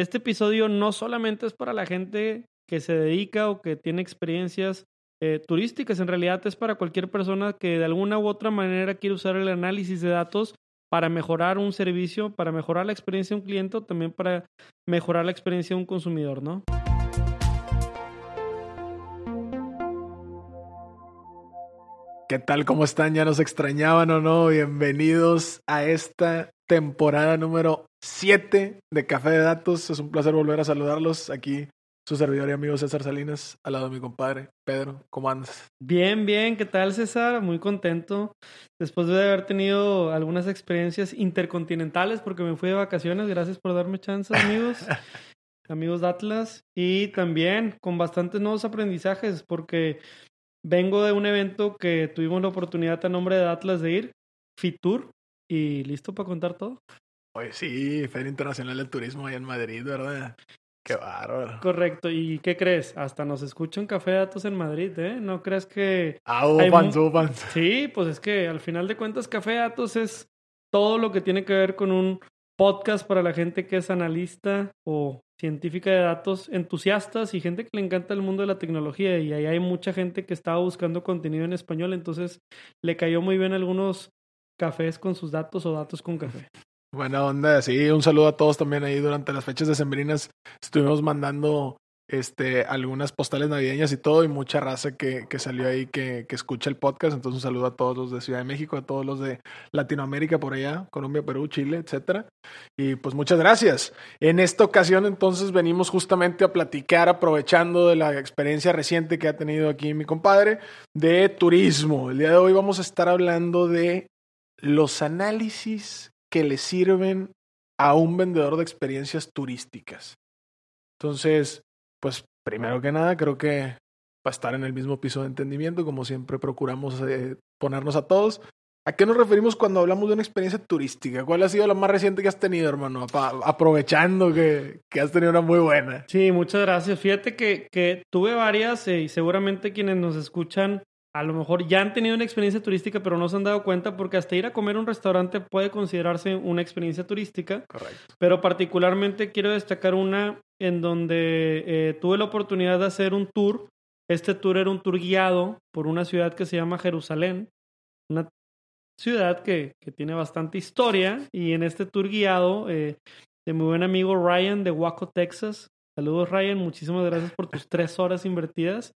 este episodio no solamente es para la gente que se dedica o que tiene experiencias eh, turísticas, en realidad es para cualquier persona que de alguna u otra manera quiere usar el análisis de datos para mejorar un servicio, para mejorar la experiencia de un cliente o también para mejorar la experiencia de un consumidor, ¿no? ¿Qué tal? ¿Cómo están? ¿Ya nos extrañaban o no? Bienvenidos a esta temporada número 7 de Café de Datos. Es un placer volver a saludarlos aquí. Su servidor y amigo César Salinas, al lado de mi compadre Pedro. ¿Cómo andas? Bien, bien. ¿Qué tal, César? Muy contento. Después de haber tenido algunas experiencias intercontinentales, porque me fui de vacaciones. Gracias por darme chance, amigos. amigos de Atlas. Y también con bastantes nuevos aprendizajes, porque Vengo de un evento que tuvimos la oportunidad a nombre de Atlas de ir, Fitur, y listo para contar todo. Oye, sí, Feria Internacional del Turismo ahí en Madrid, ¿verdad? Qué bárbaro. Correcto. ¿Y qué crees? Hasta nos escuchan Café Datos en Madrid, ¿eh? ¿No crees que... Ah, hubo fans. Sí, pues es que al final de cuentas Café Datos es todo lo que tiene que ver con un podcast para la gente que es analista o científica de datos, entusiastas y gente que le encanta el mundo de la tecnología. Y ahí hay mucha gente que estaba buscando contenido en español, entonces le cayó muy bien algunos cafés con sus datos o datos con café. Buena onda, sí, un saludo a todos también ahí durante las fechas de sembrinas Estuvimos mandando este, algunas postales navideñas y todo, y mucha raza que, que salió ahí que, que, escucha el podcast. Entonces, un saludo a todos los de Ciudad de México, a todos los de Latinoamérica por allá, Colombia, Perú, Chile, etcétera. Y pues muchas gracias. En esta ocasión, entonces, venimos justamente a platicar, aprovechando de la experiencia reciente que ha tenido aquí mi compadre, de turismo. El día de hoy vamos a estar hablando de los análisis que le sirven a un vendedor de experiencias turísticas. Entonces, pues primero que nada, creo que para estar en el mismo piso de entendimiento, como siempre procuramos eh, ponernos a todos. ¿A qué nos referimos cuando hablamos de una experiencia turística? ¿Cuál ha sido la más reciente que has tenido, hermano? aprovechando que, que, has tenido una muy buena. Sí, muchas gracias. Fíjate que, que tuve varias eh, y seguramente quienes nos escuchan a lo mejor ya han tenido una experiencia turística, pero no se han dado cuenta porque hasta ir a comer a un restaurante puede considerarse una experiencia turística. Correcto. Pero particularmente quiero destacar una en donde eh, tuve la oportunidad de hacer un tour. Este tour era un tour guiado por una ciudad que se llama Jerusalén, una ciudad que, que tiene bastante historia. Y en este tour guiado eh, de mi buen amigo Ryan de Waco, Texas, Saludos Ryan, muchísimas gracias por tus tres horas invertidas.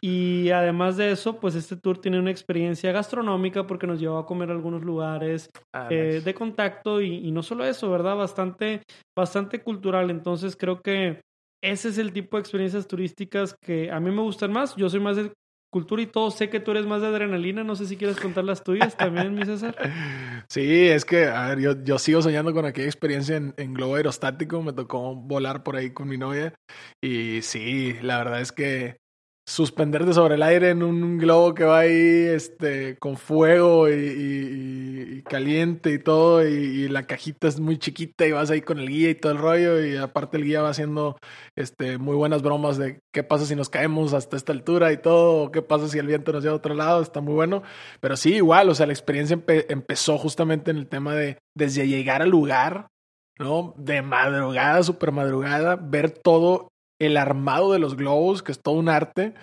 y además de eso, pues este tour tiene una experiencia gastronómica porque nos llevó a comer a algunos lugares ah, eh, de contacto y, no solo eso, ¿verdad? Bastante, bastante cultural. Entonces creo que ese es el tipo de experiencias turísticas que a mí me gustan más. Yo soy más de cultura y todo. Sé que tú eres más de adrenalina. No sé si quieres contar las tuyas también, mi César. Sí, es que, a ver, yo, yo sigo soñando con aquella experiencia en, en, globo aerostático. Me tocó volar por ahí con mi novia. Y sí, la verdad es que suspenderte sobre el aire en un globo que va ahí este, con fuego y, caliente y todo, y, la cajita es muy chiquita y vas ahí con el guía y todo el rollo, y aparte el guía va haciendo este, muy buenas bromas de qué pasa si nos caemos hasta esta altura y todo, qué pasa si el viento nos lleva a otro lado, está muy bueno, pero sí, igual, o sea, la experiencia empezó justamente en el tema de desde llegar al lugar, ¿no? De madrugada, super madrugada, ver todo el armado de los globos, que es todo un arte.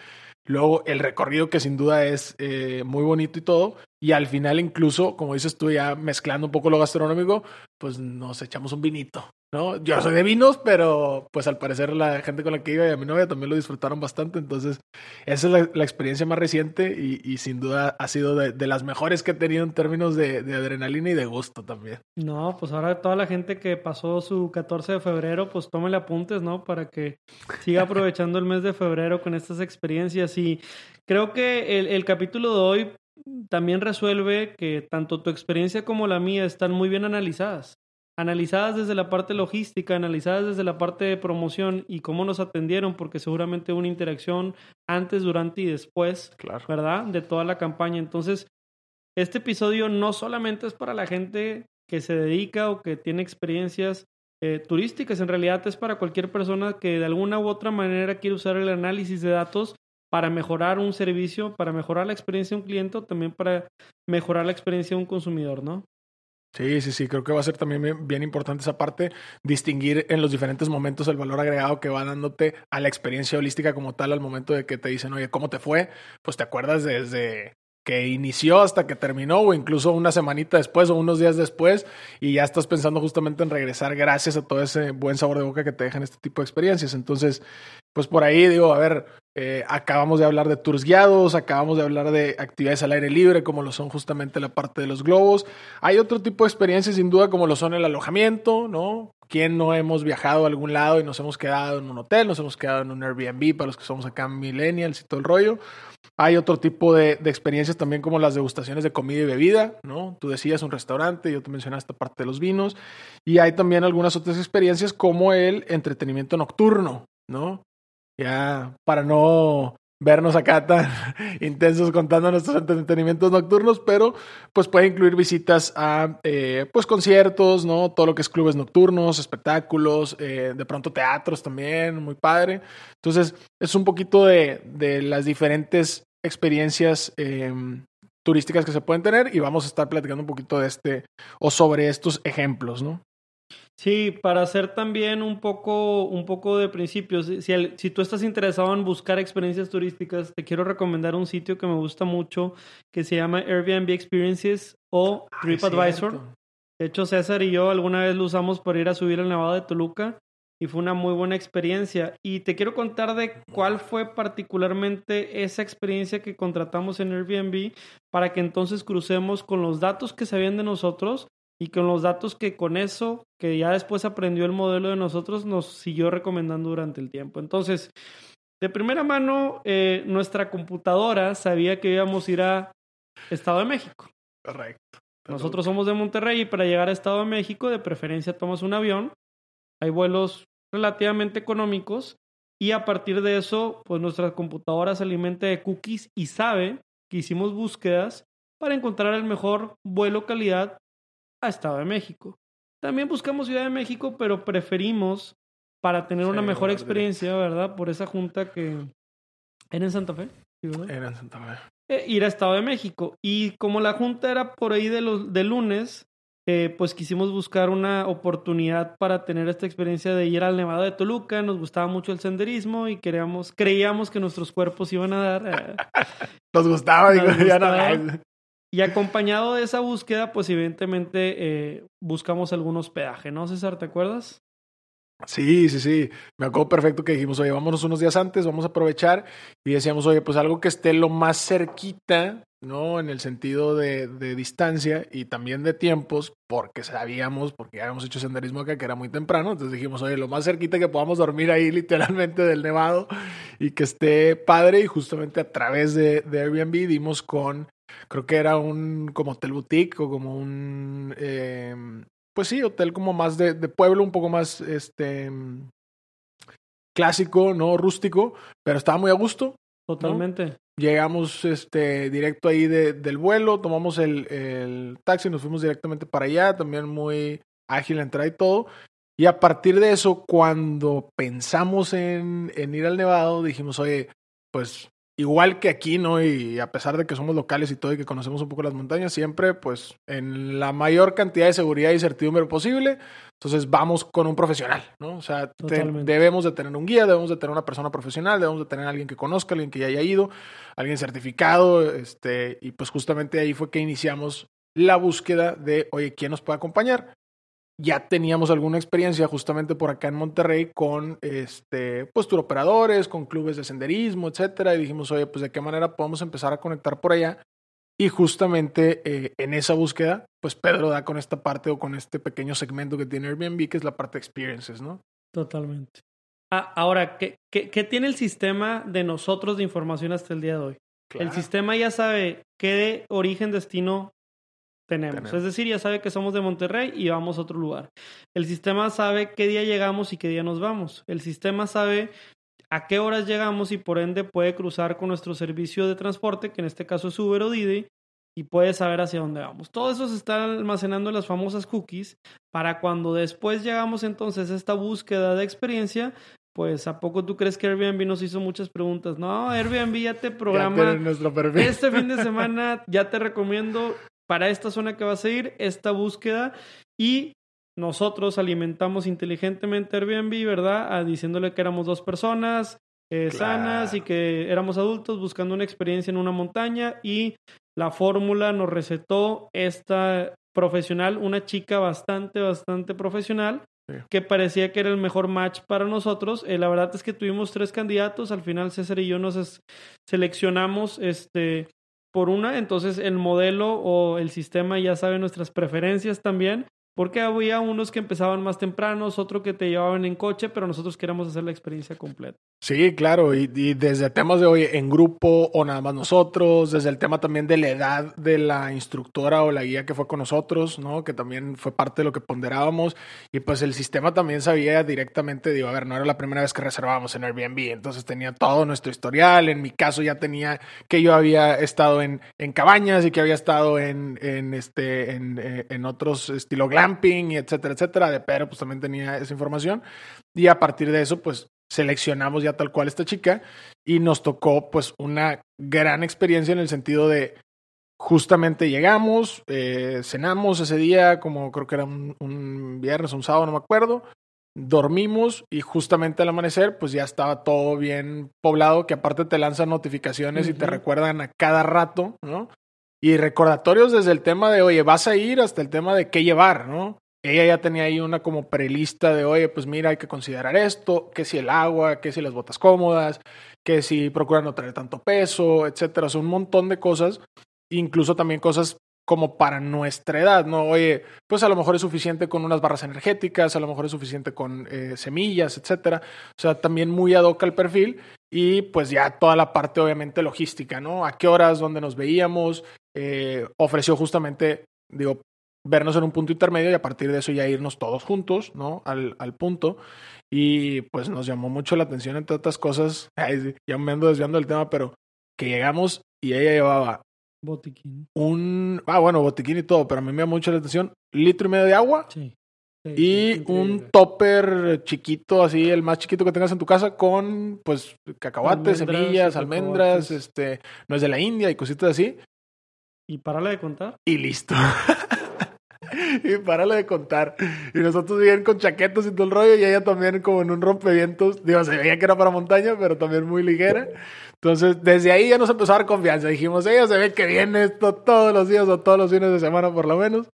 Luego el recorrido que sin duda es eh, muy bonito y todo. Y al final incluso, como dices tú, ya mezclando un poco lo gastronómico, pues nos echamos un vinito. ¿no? Yo soy de vinos, pero pues al parecer la gente con la que iba y a mi novia también lo disfrutaron bastante. Entonces, esa es la, experiencia más reciente y, sin duda ha sido de, las mejores que he tenido en términos de, adrenalina y de gusto también. No, pues ahora toda la gente que pasó su 14 de febrero, pues tómele apuntes, ¿no? Para que siga aprovechando el mes de febrero con estas experiencias. Y creo que el, el capítulo de hoy también resuelve que tanto tu experiencia como la mía están muy bien analizadas analizadas desde la parte logística, analizadas desde la parte de promoción y cómo nos atendieron, porque seguramente hubo una interacción antes, durante y después, claro. ¿verdad? De toda la campaña. Entonces, este episodio no solamente es para la gente que se dedica o que tiene experiencias eh, turísticas, en realidad es para cualquier persona que de alguna u otra manera quiere usar el análisis de datos para mejorar un servicio, para mejorar la experiencia de un cliente o también para mejorar la experiencia de un consumidor, ¿no? Sí, sí, sí, creo que va a ser también bien, importante esa parte, distinguir en los diferentes momentos el valor agregado que va dándote a la experiencia holística como tal al momento de que te dicen, oye, ¿cómo te fue? Pues te acuerdas desde que inició hasta que terminó o incluso una semanita después o unos días después y ya estás pensando justamente en regresar gracias a todo ese buen sabor de boca que te dejan este tipo de experiencias. Entonces, pues por ahí digo, a ver, eh, acabamos de hablar de tours guiados, acabamos de hablar de actividades al aire libre, como lo son justamente la parte de los globos. Hay otro tipo de experiencias, sin duda, como lo son el alojamiento, ¿no? ¿Quién no hemos viajado a algún lado y nos hemos quedado en un hotel, nos hemos quedado en un Airbnb para los que somos acá millennials y todo el rollo? Hay otro tipo de, experiencias también como las degustaciones de comida y bebida, ¿no? Tú decías un restaurante, yo te mencionaste parte de los vinos. Y hay también algunas otras experiencias como el entretenimiento nocturno, ¿no? Ya para no vernos acá tan intensos contando nuestros entretenimientos nocturnos, pero pues puede incluir visitas a eh, pues conciertos, ¿no? Todo lo que es clubes nocturnos, espectáculos, eh, de pronto teatros también, muy padre. Entonces es un poquito de, de las diferentes experiencias eh, turísticas que se pueden tener y vamos a estar platicando un poquito de este o sobre estos ejemplos, ¿no? Sí, para hacer también un poco, un poco de principios, si, el, si tú estás interesado en buscar experiencias turísticas, te quiero recomendar un sitio que me gusta mucho que se llama Airbnb Experiences o TripAdvisor. de hecho, César y yo alguna vez lo usamos para ir a subir el Nevado de Toluca y fue una muy buena experiencia. Y te quiero contar de cuál fue particularmente esa experiencia que contratamos en Airbnb para que entonces crucemos con los datos que sabían de nosotros y con los datos que con eso, que ya después aprendió el modelo de nosotros, nos siguió recomendando durante el tiempo. Entonces, de primera mano, eh, nuestra computadora sabía que íbamos a ir a Estado de México. Correcto. Nosotros somos de Monterrey y para llegar a Estado de México, de preferencia tomas un avión. Hay vuelos relativamente económicos y a partir de eso, pues nuestra computadora se alimenta de cookies y sabe que hicimos búsquedas para encontrar el mejor vuelo calidad a Estado de México. También buscamos Ciudad de México, pero preferimos, para tener una mejor experiencia, ¿verdad? Por esa junta que... ¿Era en Santa Fe? Era en Santa Fe. Eh, ir a Estado de México. Y como la junta era por ahí de, los, de lunes, eh, pues quisimos buscar una oportunidad para tener esta experiencia de ir al Nevado de Toluca. Nos gustaba mucho el senderismo y queríamos, creíamos que nuestros cuerpos iban a dar. Eh, nos gustaba, digo, ya no. Y acompañado de esa búsqueda, pues evidentemente eh, buscamos algún hospedaje, ¿no, César? ¿Te acuerdas? Sí, sí, sí. Me acuerdo perfecto que dijimos, oye, vámonos unos días antes, vamos a aprovechar. Y decíamos, oye, pues algo que esté lo más cerquita, ¿no? En el sentido de, distancia y también de tiempos, porque sabíamos, porque ya habíamos hecho senderismo acá, que era muy temprano. Entonces dijimos, oye, lo más cerquita que podamos dormir ahí literalmente del nevado y que esté padre. Y justamente a través de, de Airbnb dimos con creo que era un como hotel boutique o como un, eh, pues sí, hotel como más de, de, pueblo, un poco más este clásico, no rústico, pero estaba muy a gusto. Totalmente. ¿no? Llegamos este, directo ahí de, del vuelo, tomamos el, el taxi, nos fuimos directamente para allá, también muy ágil la entrada y todo. Y a partir de eso, cuando pensamos en, en ir al Nevado, dijimos, oye, pues igual que aquí, ¿no? Y a pesar de que somos locales y todo y que conocemos un poco las montañas, siempre pues en la mayor cantidad de seguridad y certidumbre posible. Entonces vamos con un profesional, ¿no? O sea, te, debemos de tener un guía, debemos de tener una persona profesional, debemos de tener alguien que conozca, alguien que ya haya ido, alguien certificado, este, y pues justamente ahí fue que iniciamos la búsqueda de, oye, ¿quién nos puede acompañar? Ya teníamos alguna experiencia justamente por acá en Monterrey con este pues operadores, con clubes de senderismo, etcétera, y dijimos, "Oye, pues de qué manera podemos empezar a conectar por allá?" Y justamente eh, en esa búsqueda, pues Pedro da con esta parte o con este pequeño segmento que tiene Airbnb, que es la parte de experiences, ¿no? Totalmente. Ah, ahora, ¿qué, ¿qué, qué, tiene el sistema de nosotros de información hasta el día de hoy? Claro. El sistema ya sabe qué origen, destino tenemos. tenemos. Es decir, ya sabe que somos de Monterrey y vamos a otro lugar. El sistema sabe qué día llegamos y qué día nos vamos. El sistema sabe a qué horas llegamos y por ende puede cruzar con nuestro servicio de transporte, que en este caso es Uber o Didi, y puede saber hacia dónde vamos. Todo eso se está almacenando en las famosas cookies para cuando después llegamos entonces a esta búsqueda de experiencia, pues ¿a poco tú crees que Airbnb nos hizo muchas preguntas? No, Airbnb ya te programa. Ya nuestro perfil. Este fin de semana ya te recomiendo para esta zona que vas a ir, esta búsqueda y nosotros alimentamos inteligentemente Airbnb, ¿verdad? diciéndole que éramos dos personas eh, sanas y que éramos adultos buscando una experiencia en una montaña y la fórmula nos recetó esta profesional, una chica bastante, bastante profesional que parecía que era el mejor match para nosotros. Eh, la verdad es que tuvimos tres candidatos, al final César y yo nos seleccionamos este, por una, entonces el modelo o el sistema ya sabe nuestras preferencias también porque había unos que empezaban más tempranos, otro que te llevaban en coche, pero nosotros queremos hacer la experiencia completa. Sí, claro, y, desde temas de hoy en grupo o nada más nosotros, desde el tema también de la edad de la instructora o la guía que fue con nosotros, ¿no? Que también fue parte de lo que ponderábamos. Y pues el sistema también sabía directamente, digo, a ver, no era la primera vez que reservábamos en Airbnb, entonces tenía todo nuestro historial. En mi caso ya tenía que yo había estado en, en cabañas y que había estado en, en este, en, eh, en otros estilo camping y etcétera, etcétera. De pero pues también tenía esa información. Y a partir de eso, pues seleccionamos ya tal cual esta chica y nos tocó pues una gran experiencia en el sentido de justamente llegamos, eh, cenamos ese día, como creo que era un, un viernes, un sábado, no me acuerdo, dormimos y justamente al amanecer pues ya estaba todo bien poblado, que aparte te lanzan notificaciones y te recuerdan a cada rato, ¿no? Y recordatorios desde el tema de, oye, vas a ir hasta el tema de qué llevar, ¿no? Ella ya tenía ahí una como prelista de, oye, pues mira, hay que considerar esto, que si el agua, que si las botas cómodas, que si procura no traer tanto peso, etcétera. O sea, un montón de cosas, incluso también cosas como para nuestra edad, ¿no? Oye, pues a lo mejor es suficiente con unas barras energéticas, a lo mejor es suficiente con eh, semillas, etcétera. O sea, también muy ad hoc al perfil y pues ya toda la parte obviamente logística, ¿no? A qué horas, dónde nos veíamos, eh, ofreció justamente, digo, vernos en un punto intermedio y a partir de eso ya irnos todos juntos, ¿no? Al, al punto. Y pues nos llamó mucho la atención entre otras cosas. ya me ando desviando del tema, pero que llegamos y ella llevaba Botiquín. Un. Ah, bueno, botiquín y todo, pero a mí me llama mucho la atención. Litro y medio de agua. Sí. y un topper chiquito, así, el más chiquito que tengas en tu casa, con pues cacahuates, semillas, almendras, este, no es de la India y cositas así. Y párale de contar. Y listo. y párale de contar. Y nosotros bien con chaquetas y todo el rollo, y ella también como en un rompevientos. Digo, se veía que era para montaña, pero también muy ligera. Entonces, desde ahí ya nos empezó a dar confianza. Dijimos, ella se ve que viene esto todos los días o todos los fines de semana por lo menos.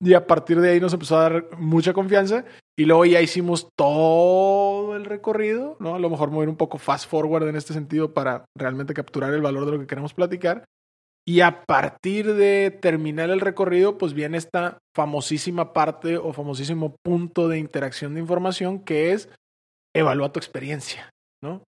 Y a partir de ahí nos empezó a dar mucha confianza. Y luego ya hicimos todo el recorrido, ¿no? A lo mejor mover un poco fast forward en este sentido para realmente capturar el valor de lo que queremos platicar. Y a partir de terminar el recorrido, pues viene esta famosísima parte o famosísimo punto de interacción de información que es evalúa tu experiencia, ¿no?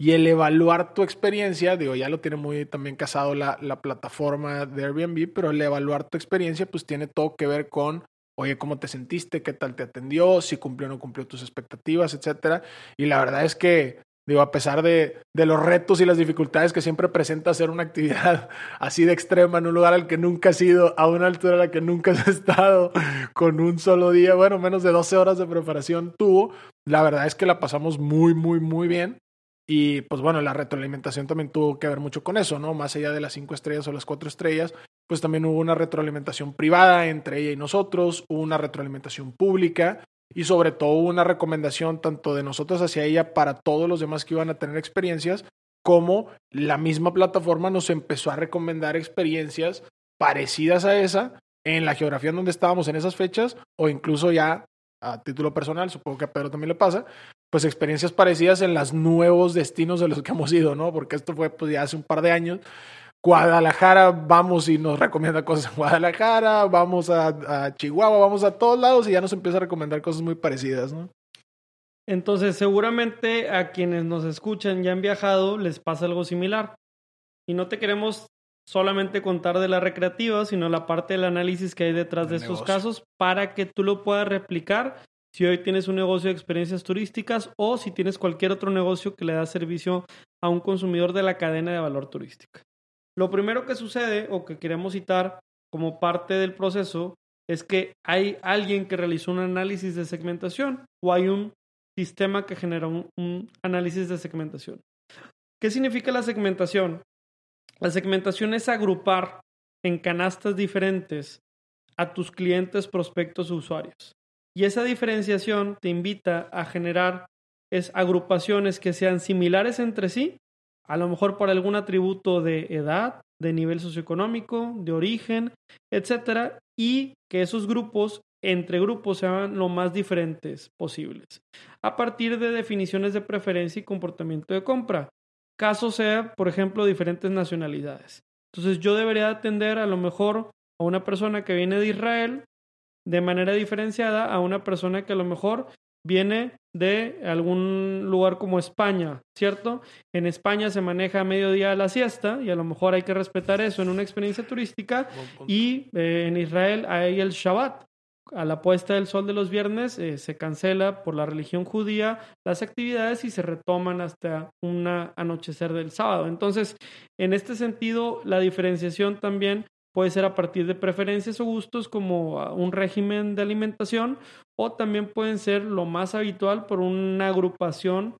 Y el evaluar tu experiencia, digo, ya lo tiene muy también casado la, la plataforma de Airbnb, pero el evaluar tu experiencia, pues tiene todo que ver con, oye, ¿cómo te sentiste? ¿Qué tal te atendió? Si cumplió o no cumplió tus expectativas, etcétera. Y la verdad es que, digo, a pesar de, de los retos y las dificultades que siempre presenta hacer una actividad así de extrema en un lugar al que nunca has ido, a una altura a la que nunca has estado, con un solo día, bueno, menos de 12 horas de preparación tuvo, la verdad es que la pasamos muy, muy, muy bien. Y pues bueno, la retroalimentación también tuvo que ver mucho con eso, ¿no? Más allá de las cinco estrellas o las cuatro estrellas, pues también hubo una retroalimentación privada entre ella y nosotros, hubo una retroalimentación pública y sobre todo una recomendación tanto de nosotros hacia ella para todos los demás que iban a tener experiencias, como la misma plataforma nos empezó a recomendar experiencias parecidas a esa en la geografía en donde estábamos en esas fechas o incluso ya a título personal, supongo que a Pedro también le pasa, pues experiencias parecidas en los nuevos destinos de los que hemos ido, ¿no? Porque esto fue pues ya hace un par de años. Guadalajara, vamos y nos recomienda cosas en Guadalajara, vamos a, a Chihuahua, vamos a todos lados y ya nos empieza a recomendar cosas muy parecidas, ¿no? Entonces, seguramente a quienes nos escuchan y han viajado les pasa algo similar. Y no te queremos solamente contar de la recreativa, sino la parte del análisis que hay detrás de estos casos para que tú lo puedas replicar si hoy tienes un negocio de experiencias turísticas o si tienes cualquier otro negocio que le da servicio a un consumidor de la cadena de valor turística. Lo primero que sucede o que queremos citar como parte del proceso es que hay alguien que realizó un análisis de segmentación o hay un sistema que genera un, análisis de segmentación. ¿Qué significa la segmentación? La segmentación es agrupar en canastas diferentes a tus clientes, prospectos, usuarios. Y esa diferenciación te invita a generar es agrupaciones que sean similares entre sí, a lo mejor por algún atributo de edad, de nivel socioeconómico, de origen, etcétera, y que esos grupos entre grupos sean lo más diferentes posibles, a partir de definiciones de preferencia y comportamiento de compra. Caso sea, por ejemplo, diferentes nacionalidades. Entonces yo debería atender a lo mejor a una persona que viene de Israel de manera diferenciada a una persona que a lo mejor viene de algún lugar como España, ¿cierto? En España se maneja a mediodía la siesta y a lo mejor hay que respetar eso en una experiencia turística y eh, en Israel hay el Shabbat. A la puesta del sol de los viernes eh, se cancela por la religión judía las actividades y se retoman hasta un anochecer del sábado. Entonces, en este sentido, la diferenciación también Puede ser a partir de preferencias o gustos como ah, un régimen de alimentación o también pueden ser lo más habitual por una agrupación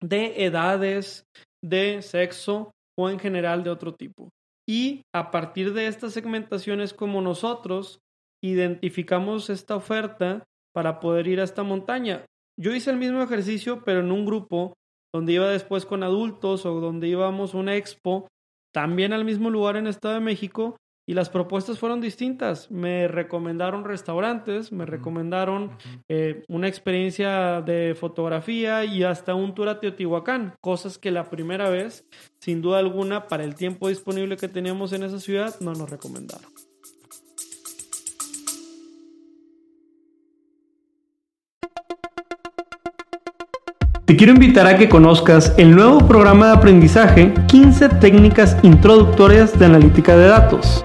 de edades, de sexo o en general de otro tipo. Y a partir de estas segmentaciones como nosotros identificamos esta oferta para poder ir a esta montaña. Yo hice el mismo ejercicio pero en un grupo donde iba después con adultos o donde íbamos a una expo, también al mismo lugar en Estado de México, y las propuestas fueron distintas. Me recomendaron restaurantes, me recomendaron eh, una experiencia de fotografía y hasta un tour a Teotihuacán, cosas que la primera vez, sin duda alguna, para el tiempo disponible que teníamos en esa ciudad, no nos recomendaron. Te quiero invitar a que conozcas el nuevo programa de aprendizaje 15 técnicas introductorias de analítica de datos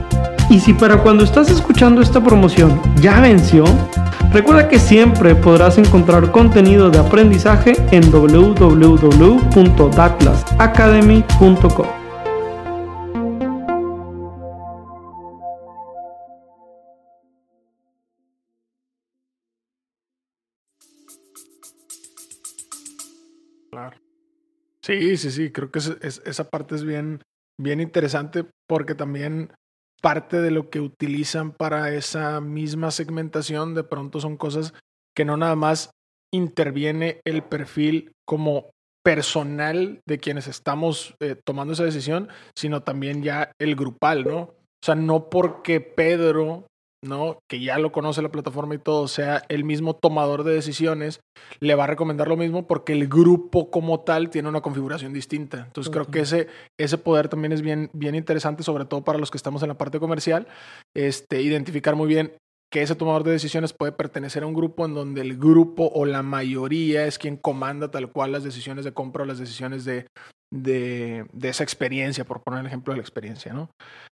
Y si para cuando estás escuchando esta promoción ya venció, recuerda que siempre podrás encontrar contenido de aprendizaje en www.datlasacademy.com. Sí, sí, sí, creo que esa parte es bien, bien interesante porque también parte de lo que utilizan para esa misma segmentación de pronto son cosas que no nada más interviene el perfil como personal de quienes estamos eh, tomando esa decisión, sino también ya el grupal, ¿no? O sea, no porque Pedro ¿no? Que ya lo conoce la plataforma y todo, sea el mismo tomador de decisiones, le va a recomendar lo mismo porque el grupo como tal tiene una configuración distinta. Entonces creo que ese, ese poder también es bien, bien interesante, sobre todo para los que estamos en la parte comercial, este, identificar muy bien que ese tomador de decisiones puede pertenecer a un grupo en donde el grupo o la mayoría es quien comanda tal cual las decisiones de compra o las decisiones de, de, de esa experiencia, por poner el ejemplo de la experiencia, ¿no?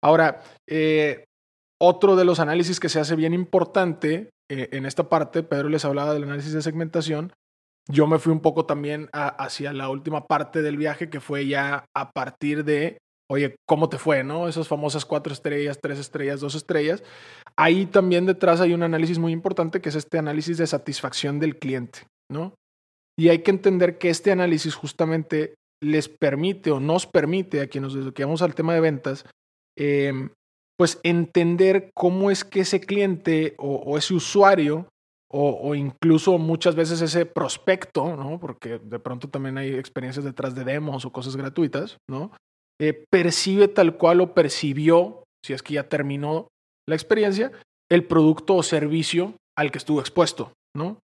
Ahora, eh, otro de los análisis que se hace bien importante eh, en esta parte, Pedro les hablaba del análisis de segmentación. Yo me fui un poco también hacia la última parte del viaje, que fue ya a partir de, oye, ¿cómo te fue? ¿No? Esas famosas cuatro estrellas, tres estrellas, dos estrellas. Ahí también detrás hay un análisis muy importante, que es este análisis de satisfacción del cliente, ¿no? Y hay que entender que este análisis justamente les permite o nos permite a quienes nos dediquemos al tema de ventas eh, pues entender cómo es que ese cliente o, ese usuario o, incluso muchas veces ese prospecto, ¿no? Porque de pronto también hay experiencias detrás de demos o cosas gratuitas, ¿no? Eh, percibe tal cual o percibió, si es que ya terminó la experiencia, el producto o servicio al que estuvo expuesto, ¿no?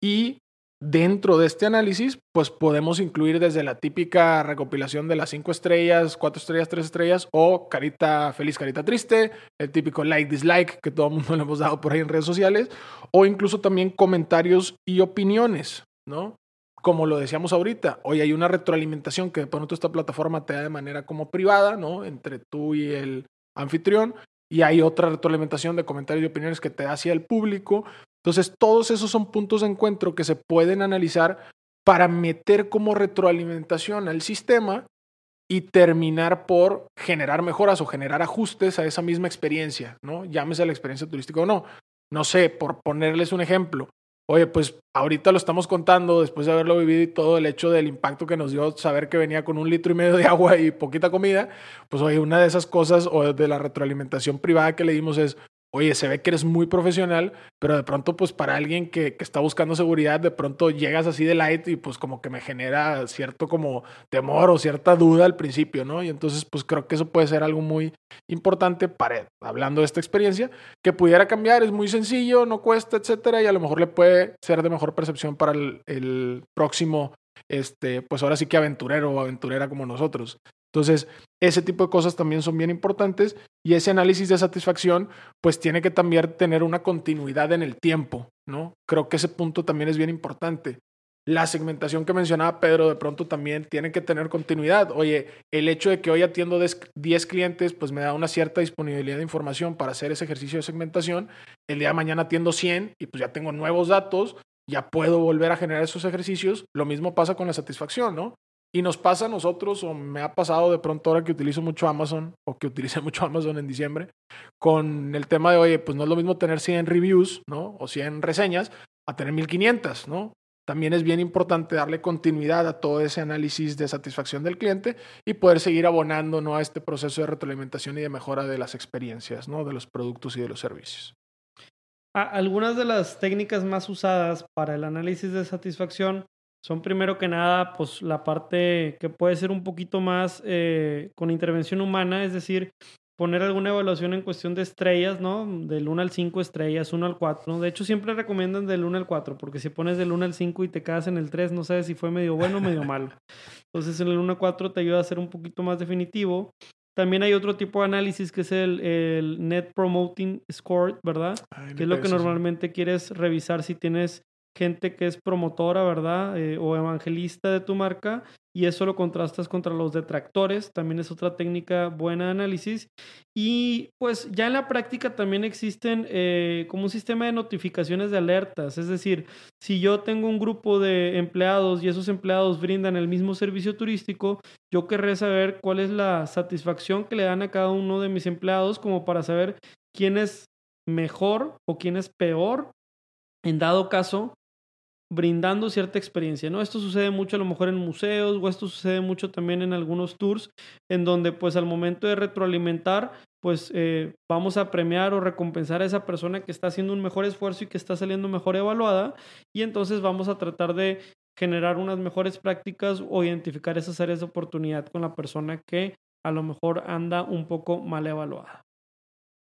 Y Dentro de este análisis, pues podemos incluir desde la típica recopilación de las cinco estrellas, cuatro estrellas, tres estrellas, o carita feliz, carita triste, el típico like, dislike que todo el mundo le hemos dado por ahí en redes sociales, o incluso también comentarios y opiniones, ¿no? Como lo decíamos ahorita, hoy hay una retroalimentación que de pronto esta plataforma te da de manera como privada, ¿no? Entre tú y el anfitrión, y hay otra retroalimentación de comentarios y opiniones que te da hacia el público. Entonces, todos esos son puntos de encuentro que se pueden analizar para meter como retroalimentación al sistema y terminar por generar mejoras o generar ajustes a esa misma experiencia, ¿no? Llámese la experiencia turística o no. No sé, por ponerles un ejemplo, oye, pues ahorita lo estamos contando después de haberlo vivido y todo el hecho del impacto que nos dio saber que venía con un litro y medio de agua y poquita comida, pues oye, una de esas cosas o de la retroalimentación privada que le dimos es, oye, se ve que eres muy profesional, pero de pronto, pues para alguien que, que, está buscando seguridad, de pronto llegas así de light y pues como que me genera cierto como temor o cierta duda al principio, ¿no? Y entonces, pues creo que eso puede ser algo muy importante para, hablando de esta experiencia, que pudiera cambiar, es muy sencillo, no cuesta, etcétera, y a lo mejor le puede ser de mejor percepción para el, próximo este, pues ahora sí que aventurero o aventurera como nosotros. Entonces, ese tipo de cosas también son bien importantes y ese análisis de satisfacción pues tiene que también tener una continuidad en el tiempo, ¿no? Creo que ese punto también es bien importante. La segmentación que mencionaba Pedro de pronto también tiene que tener continuidad. Oye, el hecho de que hoy atiendo 10 clientes pues me da una cierta disponibilidad de información para hacer ese ejercicio de segmentación. El día de mañana atiendo 100 y pues ya tengo nuevos datos, ya puedo volver a generar esos ejercicios. Lo mismo pasa con la satisfacción, ¿no? Y nos pasa a nosotros, o me ha pasado de pronto ahora que utilizo mucho Amazon, o que utilicé mucho Amazon en diciembre, con el tema de, oye, pues no es lo mismo tener 100 reviews, ¿no? O 100 reseñas, a tener 1500, ¿no? También es bien importante darle continuidad a todo ese análisis de satisfacción del cliente y poder seguir abonando ¿no? a este proceso de retroalimentación y de mejora de las experiencias, ¿no? de los productos y de los servicios. Algunas de las técnicas más usadas para el análisis de satisfacción son primero que nada, pues la parte que puede ser un poquito más eh, con intervención humana, es decir, poner alguna evaluación en cuestión de estrellas, ¿no? Del 1 al 5 estrellas, 1 al 4. De hecho, siempre recomiendan del 1 al 4, porque si pones del 1 al 5 y te quedas en el 3, no sabes si fue medio bueno o medio malo. Entonces, en el 1 al 4 te ayuda a ser un poquito más definitivo. También hay otro tipo de análisis que es el, el Net Promoting Score, ¿verdad? que es lo que normalmente quieres revisar si tienes gente que es promotora, ¿verdad? Eh, o evangelista de tu marca y eso lo contrastas contra los detractores, también es otra técnica buena de análisis. Y pues ya en la práctica también existen eh, como un sistema de notificaciones de alertas, es decir, si yo tengo un grupo de empleados y esos empleados brindan el mismo servicio turístico, yo querré saber cuál es la satisfacción que le dan a cada uno de mis empleados como para saber quién es mejor o quién es peor en dado caso brindando cierta experiencia, ¿no? Esto sucede mucho a lo mejor en museos o esto sucede mucho también en algunos tours en donde pues al momento de retroalimentar pues eh, vamos a premiar o recompensar a esa persona que está haciendo un mejor esfuerzo y que está saliendo mejor evaluada y entonces vamos a tratar de generar unas mejores prácticas o identificar esas áreas de oportunidad con la persona que a lo mejor anda un poco mal evaluada.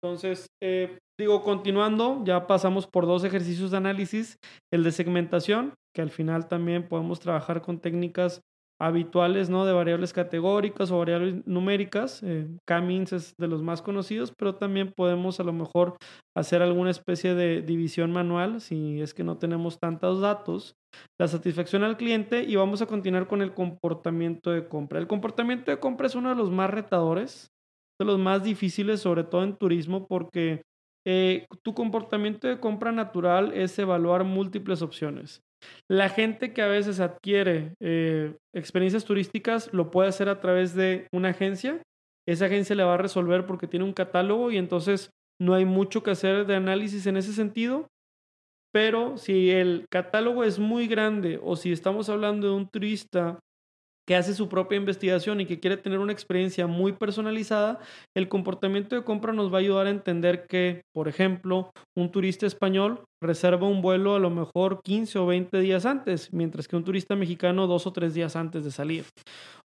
Entonces, eh, digo, continuando, ya pasamos por dos ejercicios de análisis, el de segmentación, que al final también podemos trabajar con técnicas habituales, ¿no? De variables categóricas o variables numéricas. Eh, es de los más conocidos, pero también podemos a lo mejor hacer alguna especie de división manual si es que no tenemos tantos datos. La satisfacción al cliente y vamos a continuar con el comportamiento de compra. El comportamiento de compra es uno de los más retadores de los más difíciles, sobre todo en turismo, porque eh, tu comportamiento de compra natural es evaluar múltiples opciones. La gente que a veces adquiere eh, experiencias turísticas lo puede hacer a través de una agencia. Esa agencia le va a resolver porque tiene un catálogo y entonces no hay mucho que hacer de análisis en ese sentido. Pero si el catálogo es muy grande o si estamos hablando de un turista que hace su propia investigación y que quiere tener una experiencia muy personalizada, el comportamiento de compra nos va a ayudar a entender que, por ejemplo, un turista español reserva un vuelo a lo mejor 15 o 20 días antes, mientras que un turista mexicano dos o tres días antes de salir.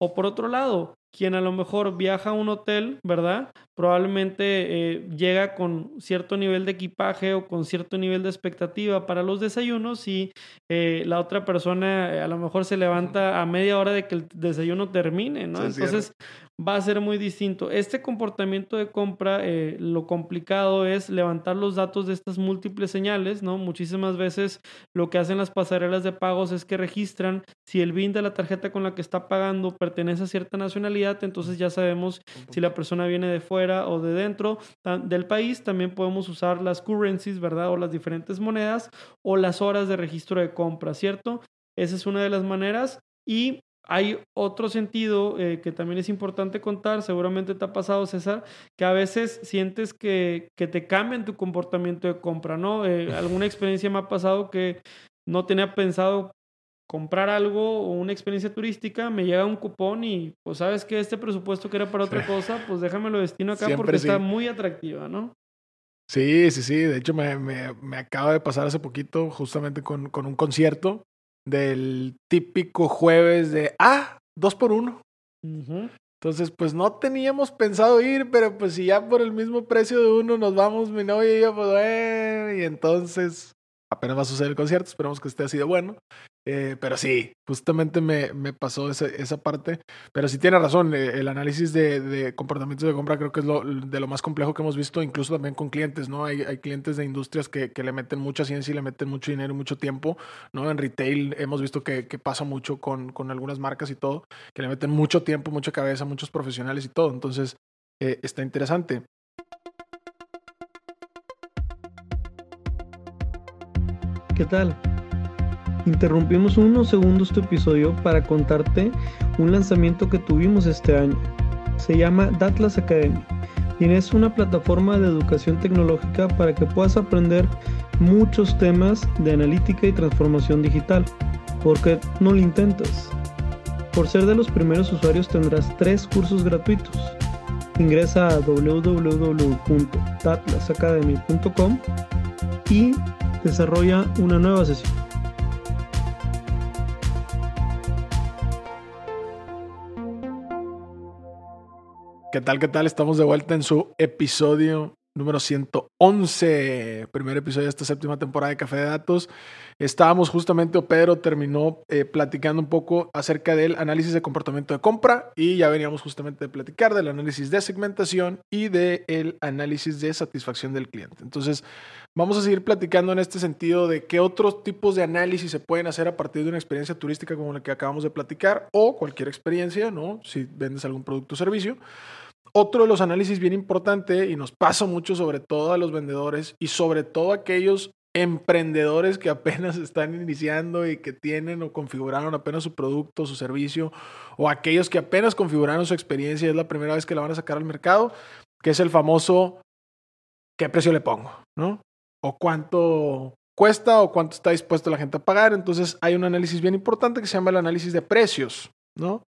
O por otro lado, quien a lo mejor viaja a un hotel, ¿verdad? Probablemente eh, llega con cierto nivel de equipaje o con cierto nivel de expectativa para los desayunos y eh, la otra persona eh, a lo mejor se levanta a media hora de que el desayuno termine, ¿no? Entonces va a ser muy distinto. Este comportamiento de compra, eh, lo complicado es levantar los datos de estas múltiples señales, ¿no? Muchísimas veces lo que hacen las pasarelas de pagos es que registran si el BIN de la tarjeta con la que está pagando pertenece a cierta nacionalidad, entonces ya sabemos si la persona viene de fuera o de dentro del país. También podemos usar las currencies, ¿verdad? O las diferentes monedas o las horas de registro de compra, ¿cierto? Esa es una de las maneras. Y hay otro sentido eh, que también es importante contar, seguramente te ha pasado, César, que a veces sientes que, que te cambian tu comportamiento de compra, ¿no? Eh, alguna experiencia me ha pasado que no tenía pensado comprar algo o una experiencia turística, me llega un cupón y pues sabes que este presupuesto que era para otra cosa, pues déjamelo destino acá porque está muy atractiva, ¿no? Sí, sí, sí. De hecho, me, me, me, acaba de pasar hace poquito justamente con, con un concierto del típico jueves de, ah, dos por uno. Entonces, pues no teníamos pensado ir, pero pues si ya por el mismo precio de uno nos vamos, mi novia y yo, pues bueno, y entonces apenas va a suceder el concierto, esperamos que esté así de bueno. Eh, pero sí, justamente me, me pasó esa, esa, parte. Pero sí tiene razón, eh, el análisis de, de, comportamientos de compra creo que es lo, de lo más complejo que hemos visto, incluso también con clientes, ¿no? Hay, hay clientes de industrias que, que, le meten mucha ciencia y le meten mucho dinero y mucho tiempo, ¿no? En retail hemos visto que, que pasa mucho con, con, algunas marcas y todo, que le meten mucho tiempo, mucha cabeza, muchos profesionales y todo. Entonces, eh, está interesante. ¿Qué tal? Interrumpimos unos segundos tu episodio para contarte un lanzamiento que tuvimos este año. Se llama Datlas Academy y es una plataforma de educación tecnológica para que puedas aprender muchos temas de analítica y transformación digital. ¿Por qué no lo intentas? Por ser de los primeros usuarios tendrás tres cursos gratuitos. Ingresa a www.datlasacademy.com y desarrolla una nueva sesión. ¿Qué tal? ¿Qué tal? Estamos de vuelta en su episodio número 111, primer episodio de esta séptima temporada de Café de Datos. Estábamos justamente, o Pedro terminó eh, platicando un poco acerca del análisis de comportamiento de compra y ya veníamos justamente de platicar del análisis de segmentación y del análisis de satisfacción del cliente. Entonces, vamos a seguir platicando en este sentido de qué otros tipos de análisis se pueden hacer a partir de una experiencia turística como la que acabamos de platicar o cualquier experiencia, ¿no? Si vendes algún producto o servicio. Otro de los análisis bien importante y nos pasa mucho sobre todo a los vendedores y sobre todo a aquellos emprendedores que apenas están iniciando y que tienen o configuraron apenas su producto, su servicio, o aquellos que apenas configuraron su experiencia y es la primera vez que la van a sacar al mercado, que es el famoso ¿qué precio le pongo? ¿No? O cuánto cuesta o cuánto está dispuesto la gente a pagar. Entonces hay un análisis bien importante que se llama el análisis de precios, ¿no?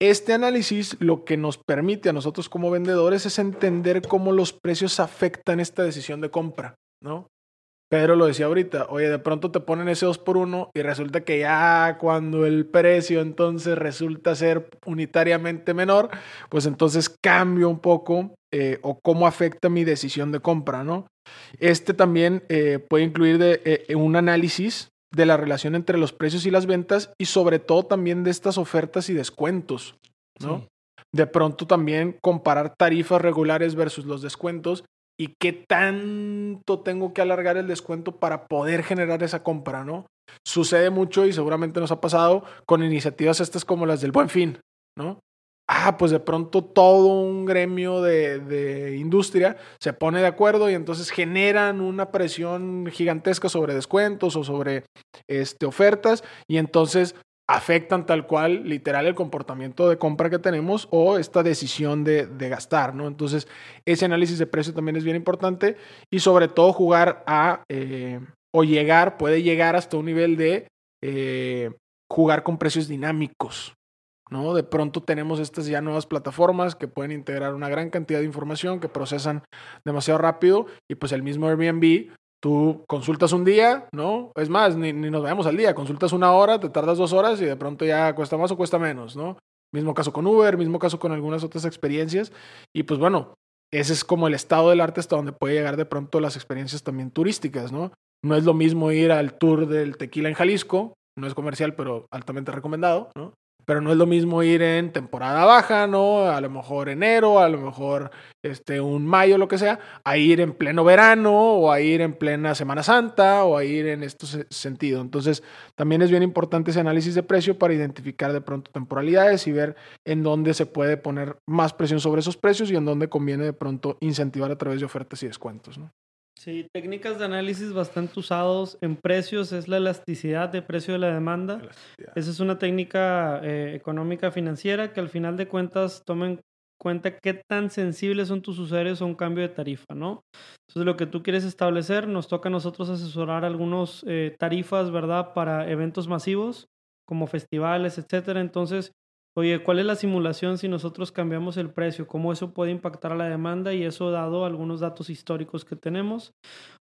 Este análisis lo que nos permite a nosotros como vendedores es entender cómo los precios afectan esta decisión de compra, ¿no? Pedro lo decía ahorita, oye, de pronto te ponen ese 2 por 1 y resulta que ya cuando el precio entonces resulta ser unitariamente menor, pues entonces cambio un poco eh, o cómo afecta mi decisión de compra, ¿no? Este también eh, puede incluir eh, un análisis de la relación entre los precios y las ventas y sobre todo también de estas ofertas y descuentos, ¿no? De pronto también comparar tarifas regulares versus los descuentos y qué tanto tengo que alargar el descuento para poder generar esa compra, ¿no? Sucede mucho y seguramente nos ha pasado con iniciativas estas como las del Buen Fin, ¿no? Ah, pues de pronto todo un gremio de, industria se pone de acuerdo y entonces generan una presión gigantesca sobre descuentos o sobre este, ofertas y entonces afectan tal cual, literal, el comportamiento de compra que tenemos o esta decisión de, gastar, ¿no? Entonces, ese análisis de precio también es bien importante y sobre todo jugar a, eh, o llegar, puede llegar hasta un nivel de eh, jugar con precios dinámicos, De pronto tenemos estas ya nuevas plataformas que pueden integrar una gran cantidad de información que procesan demasiado rápido y pues el mismo Airbnb, tú consultas un día, ¿no? Es más, ni, nos vemos al día, consultas una hora, te tardas dos horas y de pronto ya cuesta más o cuesta menos, ¿no? Mismo caso con Uber, mismo caso con algunas otras experiencias y pues bueno, ese es como el estado del arte hasta donde puede llegar de pronto las experiencias también turísticas, ¿no? No es lo mismo ir al tour del tequila en Jalisco, no es comercial, pero altamente recomendado, ¿no? Pero no es lo mismo ir en temporada baja, ¿no? A lo mejor enero, a lo mejor este, un mayo, lo que sea, a ir en pleno verano o a ir en plena Semana Santa o a ir en este sentido. Entonces, también es bien importante ese análisis de precio para identificar de pronto temporalidades y ver en dónde se puede poner más presión sobre esos precios y en dónde conviene de pronto incentivar a través de ofertas y descuentos, ¿no? Sí, técnicas de análisis bastante usados en precios es la elasticidad de precio de la demanda. Esa es una técnica eh, económica financiera que al final de cuentas toma en cuenta qué tan sensibles son tus usuarios a un cambio de tarifa, ¿no? Entonces lo que tú quieres establecer, nos toca a nosotros asesorar algunos eh, tarifas, ¿verdad? Para eventos masivos como festivales, etcétera. Entonces Oye, ¿cuál es la simulación si nosotros cambiamos el precio? ¿Cómo eso puede impactar a la demanda? Y eso dado algunos datos históricos que tenemos.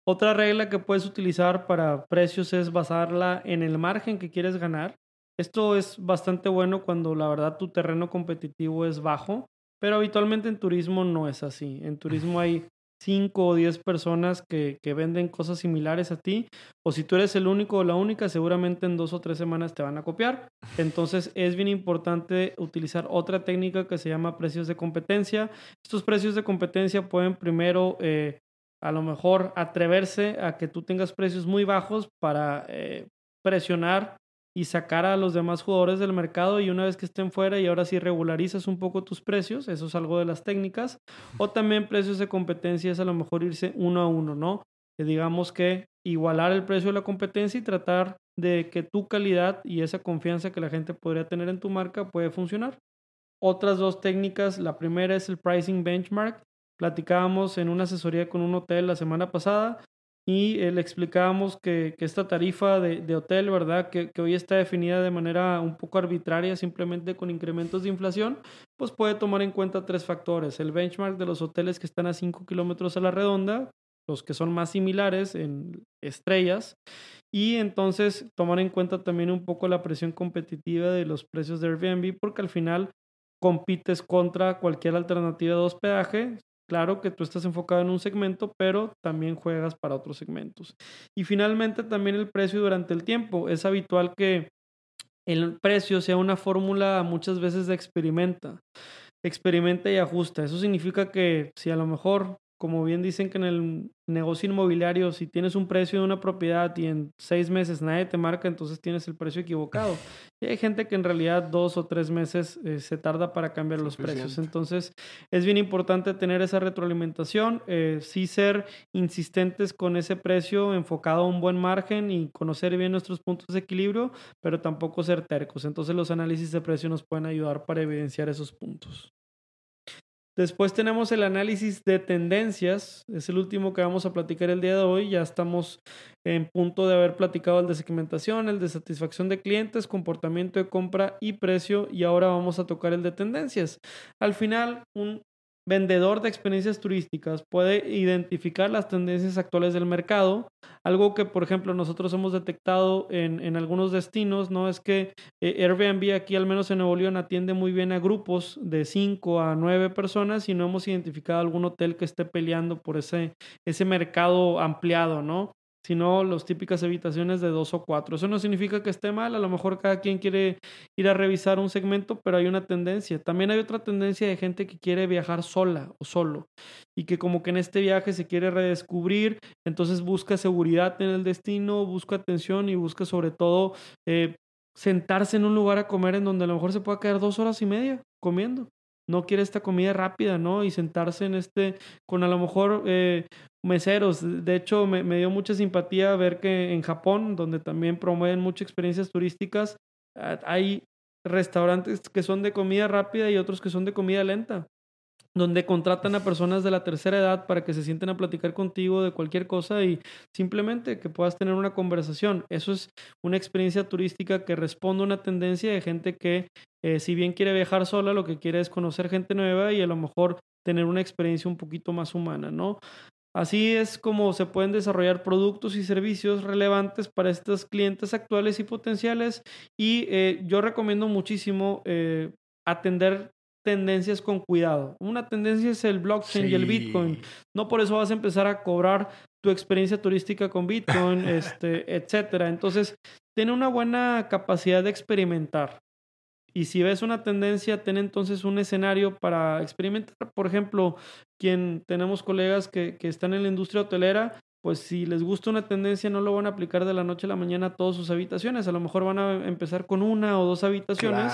Otra regla que puedes utilizar para precios es basarla en el margen que quieres ganar. Esto es bastante bueno cuando la verdad tu terreno competitivo es bajo, pero habitualmente en turismo no es así. En turismo hay 5 o 10 personas que, que, venden cosas similares a ti, o si tú eres el único o la única, seguramente en dos o tres semanas te van a copiar. Entonces es bien importante utilizar otra técnica que se llama precios de competencia. Estos precios de competencia pueden primero, eh, a lo mejor, atreverse a que tú tengas precios muy bajos para eh, presionar y sacar a los demás jugadores del mercado y una vez que estén fuera y ahora sí regularizas un poco tus precios, eso es algo de las técnicas, o también precios de competencia es a lo mejor irse uno a uno, ¿no? Que digamos que igualar el precio de la competencia y tratar de que tu calidad y esa confianza que la gente podría tener en tu marca puede funcionar. Otras dos técnicas, la primera es el pricing benchmark. Platicábamos en una asesoría con un hotel la semana pasada y eh, le explicábamos que, que, esta tarifa de, de hotel, ¿verdad? Que, que, hoy está definida de manera un poco arbitraria, simplemente con incrementos de inflación, pues puede tomar en cuenta tres factores. El benchmark de los hoteles que están a 5 kilómetros a la redonda, los que son más similares en estrellas, y entonces tomar en cuenta también un poco la presión competitiva de los precios de Airbnb, porque al final compites contra cualquier alternativa de hospedaje, Claro que tú estás enfocado en un segmento, pero también juegas para otros segmentos. Y finalmente también el precio durante el tiempo. Es habitual que el precio sea una fórmula muchas veces de experimenta. Experimenta y ajusta. Eso significa que si a lo mejor como bien dicen que en el negocio inmobiliario, si tienes un precio de una propiedad y en seis meses nadie te marca, entonces tienes el precio equivocado. Y hay gente que en realidad dos o tres meses eh, se tarda para cambiar los precios. Entonces es bien importante tener esa retroalimentación, eh, sí ser insistentes con ese precio enfocado a un buen margen y conocer bien nuestros puntos de equilibrio, pero tampoco ser tercos. Entonces los análisis de precio nos pueden ayudar para evidenciar esos puntos. Después tenemos el análisis de tendencias, es el último que vamos a platicar el día de hoy. Ya estamos en punto de haber platicado el de segmentación, el de satisfacción de clientes, comportamiento de compra y precio y ahora vamos a tocar el de tendencias. Al final, un vendedor de experiencias turísticas puede identificar las tendencias actuales del mercado. Algo que, por ejemplo, nosotros hemos detectado en, en algunos destinos, ¿no? Es que eh, Airbnb aquí, al menos en Nuevo León, atiende muy bien a grupos de 5 a 9 personas y no hemos identificado algún hotel que esté peleando por ese, ese mercado ampliado, ¿no? Sino las típicas habitaciones de dos o cuatro. Eso no significa que esté mal, a lo mejor cada quien quiere ir a revisar un segmento, pero hay una tendencia. También hay otra tendencia de gente que quiere viajar sola o solo y que como que en este viaje se quiere redescubrir, entonces busca seguridad en el destino, busca atención y busca sobre todo eh, sentarse en un lugar a comer en donde a lo mejor se pueda quedar dos horas y media comiendo no quiere esta comida rápida, ¿no? Y sentarse en este, con a lo mejor eh, meseros. De hecho, me, dio mucha simpatía ver que en Japón, donde también promueven muchas experiencias turísticas, ah, hay restaurantes que son de comida rápida y otros que son de comida lenta, donde contratan a personas de la tercera edad para que se sienten a platicar contigo de cualquier cosa y simplemente que puedas tener una conversación. Eso es una experiencia turística que responde a una tendencia de gente que, eh, si bien quiere viajar sola, lo que quiere es conocer gente nueva y a lo mejor tener una experiencia un poquito más humana, ¿no? Así es como se pueden desarrollar productos y servicios relevantes para estos clientes actuales y potenciales. Y eh, yo recomiendo muchísimo eh, atender tendencias con cuidado. Una tendencia es el blockchain y el Bitcoin. No por eso vas a empezar a cobrar tu experiencia turística con Bitcoin, este, etcétera. Entonces, tiene una buena capacidad de experimentar y si ves una tendencia, ten entonces un escenario para experimentar. Por ejemplo, quien tenemos colegas que, que están en la industria hotelera, pues si les gusta una tendencia no lo van a aplicar de la noche a la mañana a todas sus habitaciones. A lo mejor van a empezar con una o dos habitaciones,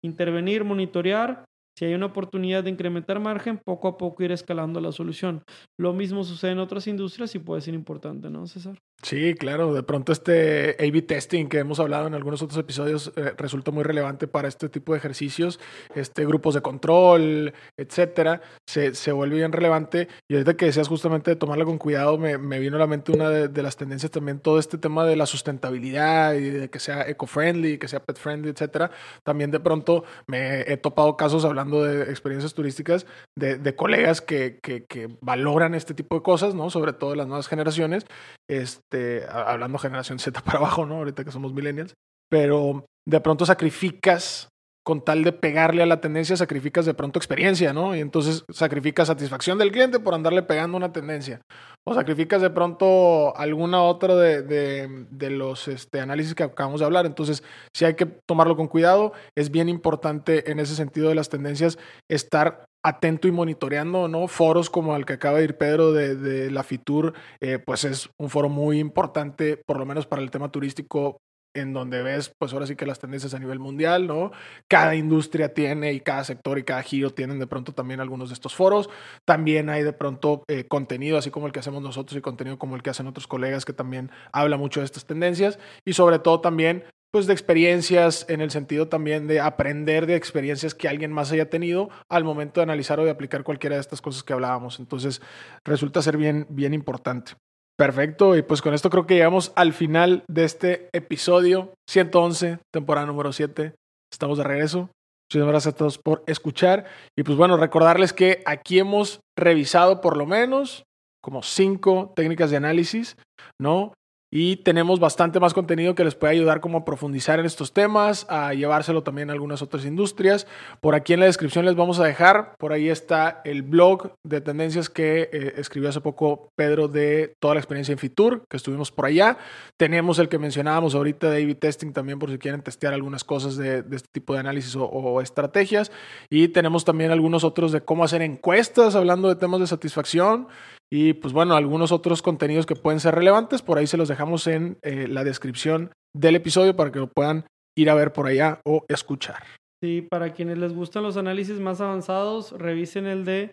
intervenir, monitorear si hay una oportunidad de incrementar margen, poco a poco ir escalando la solución. Lo mismo sucede en otras industrias y puede ser importante, ¿no, César? Sí, claro. De pronto este A-B testing que hemos hablado en algunos otros episodios eh, resulta muy relevante para este tipo de ejercicios. Este, grupos de control, etcétera, se, se vuelve bien relevante. Y ahorita que decías justamente de tomarlo con cuidado, me, me vino a la mente una de, las tendencias también, todo este tema de la sustentabilidad y de que sea eco-friendly, que sea pet-friendly, etcétera. También de pronto me he topado casos hablando de experiencias turísticas, de, de colegas que, que, que, valoran este tipo de cosas, ¿no? Sobre todo las nuevas generaciones, este, hablando generación Z para abajo, ¿no? Ahorita que somos millennials, pero de pronto sacrificas con tal de pegarle a la tendencia, sacrificas de pronto experiencia, ¿no? Y entonces sacrificas satisfacción del cliente por andarle pegando una tendencia. O sacrificas de pronto alguna otra de, los este, análisis que acabamos de hablar. Entonces, sí hay que tomarlo con cuidado. Es bien importante en ese sentido de las tendencias estar atento y monitoreando, ¿no? Foros como el que acaba de ir Pedro de, de la FITUR, eh, pues es un foro muy importante, por lo menos para el tema turístico, en donde ves, pues ahora sí que las tendencias a nivel mundial, ¿no? Cada industria tiene y cada sector y cada giro tienen de pronto también algunos de estos foros. También hay de pronto eh, contenido, así como el que hacemos nosotros y contenido como el que hacen otros colegas que también habla mucho de estas tendencias y sobre todo también pues de experiencias en el sentido también de aprender de experiencias que alguien más haya tenido al momento de analizar o de aplicar cualquiera de estas cosas que hablábamos. Entonces, resulta ser bien, bien importante. Perfecto, y pues con esto creo que llegamos al final de este episodio 111, temporada número 7. Estamos de regreso. Muchas gracias a todos por escuchar. Y pues bueno, recordarles que aquí hemos revisado por lo menos como cinco técnicas de análisis, ¿no? Y tenemos bastante más contenido que les puede ayudar como a profundizar en estos temas, a llevárselo también a algunas otras industrias. Por aquí en la descripción les vamos a dejar, por ahí está el blog de tendencias que eh, escribió hace poco Pedro de toda la experiencia en Fitur, que estuvimos por allá. Tenemos el que mencionábamos ahorita de A-B testing también por si quieren testear algunas cosas de, de este tipo de análisis o, o estrategias. Y tenemos también algunos otros de cómo hacer encuestas hablando de temas de satisfacción y pues bueno, algunos otros contenidos que pueden ser relevantes, por ahí se los dejamos en eh, la descripción del episodio para que lo puedan ir a ver por allá o escuchar. Sí, para quienes les gustan los análisis más avanzados, revisen el de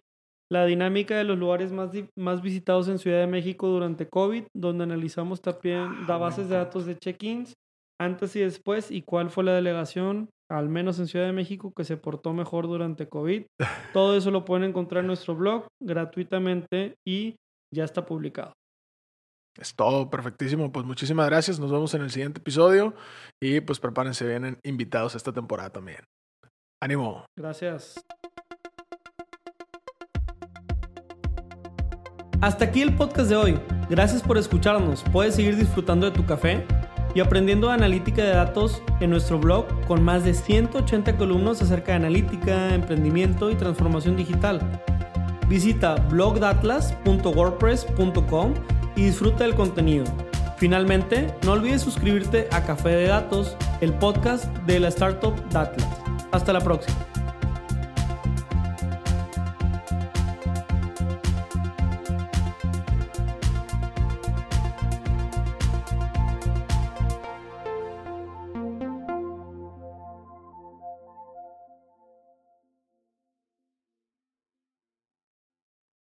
la dinámica de los lugares más, más visitados en Ciudad de México durante COVID, donde analizamos también ah, bases de datos de check-ins antes y después y cuál fue la delegación al menos en Ciudad de México, que se portó mejor durante COVID. Todo eso lo pueden encontrar en nuestro blog gratuitamente y ya está publicado. Es todo, perfectísimo. Pues muchísimas gracias. Nos vemos en el siguiente episodio y pues prepárense, vienen invitados esta temporada también. Ánimo. Gracias. Hasta aquí el podcast de hoy. Gracias por escucharnos. Puedes seguir disfrutando de tu café y aprendiendo analítica de datos en nuestro blog con más de 180 columnas acerca de analítica, emprendimiento y transformación digital. Visita blogdatlas.wordpress.com y disfruta del contenido. Finalmente, no olvides suscribirte a Café de Datos, el podcast de la startup Datlas. Hasta la próxima.